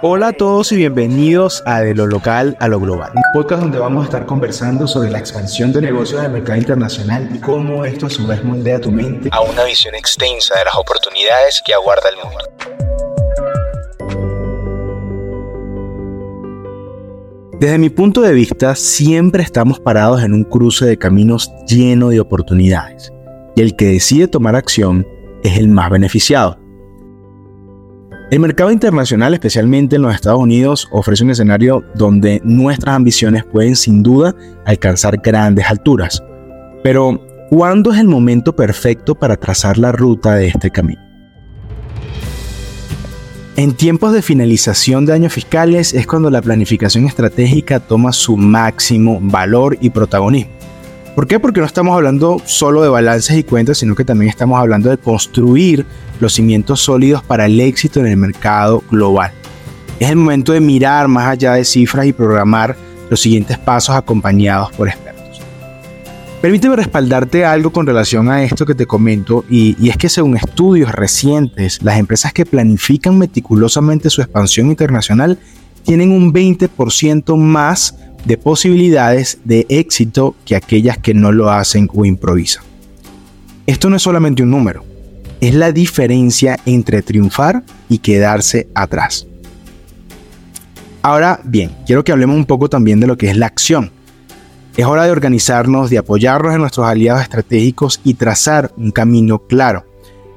Hola a todos y bienvenidos a De lo local a lo global, un podcast donde vamos a estar conversando sobre la expansión de negocios del mercado internacional y cómo esto a su vez moldea tu mente a una visión extensa de las oportunidades que aguarda el mundo. Desde mi punto de vista, siempre estamos parados en un cruce de caminos lleno de oportunidades, y el que decide tomar acción es el más beneficiado. El mercado internacional, especialmente en los Estados Unidos, ofrece un escenario donde nuestras ambiciones pueden sin duda alcanzar grandes alturas. Pero, ¿cuándo es el momento perfecto para trazar la ruta de este camino? En tiempos de finalización de años fiscales es cuando la planificación estratégica toma su máximo valor y protagonismo. ¿Por qué? Porque no estamos hablando solo de balances y cuentas, sino que también estamos hablando de construir los cimientos sólidos para el éxito en el mercado global. Es el momento de mirar más allá de cifras y programar los siguientes pasos acompañados por expertos. Permíteme respaldarte algo con relación a esto que te comento y, y es que según estudios recientes, las empresas que planifican meticulosamente su expansión internacional tienen un 20% más de posibilidades de éxito que aquellas que no lo hacen o improvisan. Esto no es solamente un número, es la diferencia entre triunfar y quedarse atrás. Ahora bien, quiero que hablemos un poco también de lo que es la acción. Es hora de organizarnos, de apoyarnos en nuestros aliados estratégicos y trazar un camino claro.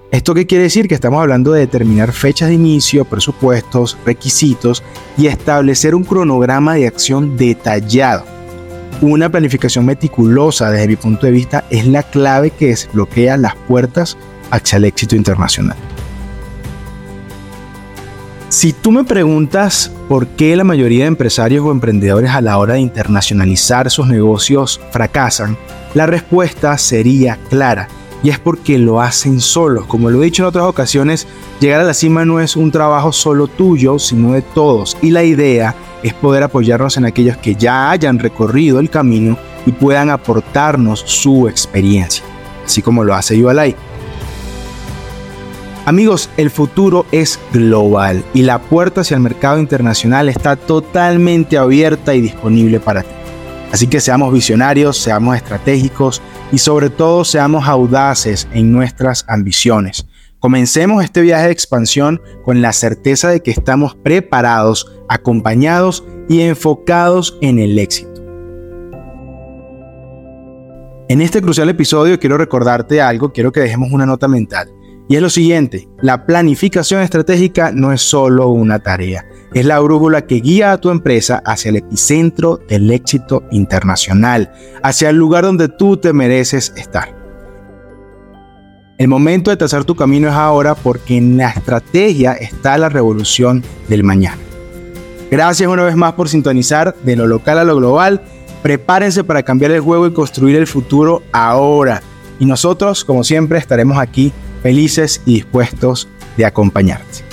¿Esto qué quiere decir? Que estamos hablando de determinar fechas de inicio, presupuestos, requisitos y establecer un cronograma de acción detallado. Una planificación meticulosa desde mi punto de vista es la clave que desbloquea las puertas hacia el éxito internacional. Si tú me preguntas por qué la mayoría de empresarios o emprendedores a la hora de internacionalizar sus negocios fracasan, la respuesta sería clara y es porque lo hacen solos. Como lo he dicho en otras ocasiones, llegar a la cima no es un trabajo solo tuyo, sino de todos. Y la idea es poder apoyarnos en aquellos que ya hayan recorrido el camino y puedan aportarnos su experiencia, así como lo hace Yualai. Amigos, el futuro es global y la puerta hacia el mercado internacional está totalmente abierta y disponible para ti. Así que seamos visionarios, seamos estratégicos y sobre todo seamos audaces en nuestras ambiciones. Comencemos este viaje de expansión con la certeza de que estamos preparados, acompañados y enfocados en el éxito. En este crucial episodio quiero recordarte algo, quiero que dejemos una nota mental. Y es lo siguiente, la planificación estratégica no es solo una tarea, es la brújula que guía a tu empresa hacia el epicentro del éxito internacional, hacia el lugar donde tú te mereces estar. El momento de trazar tu camino es ahora porque en la estrategia está la revolución del mañana. Gracias una vez más por sintonizar de lo local a lo global. Prepárense para cambiar el juego y construir el futuro ahora. Y nosotros, como siempre, estaremos aquí felices y dispuestos de acompañarte.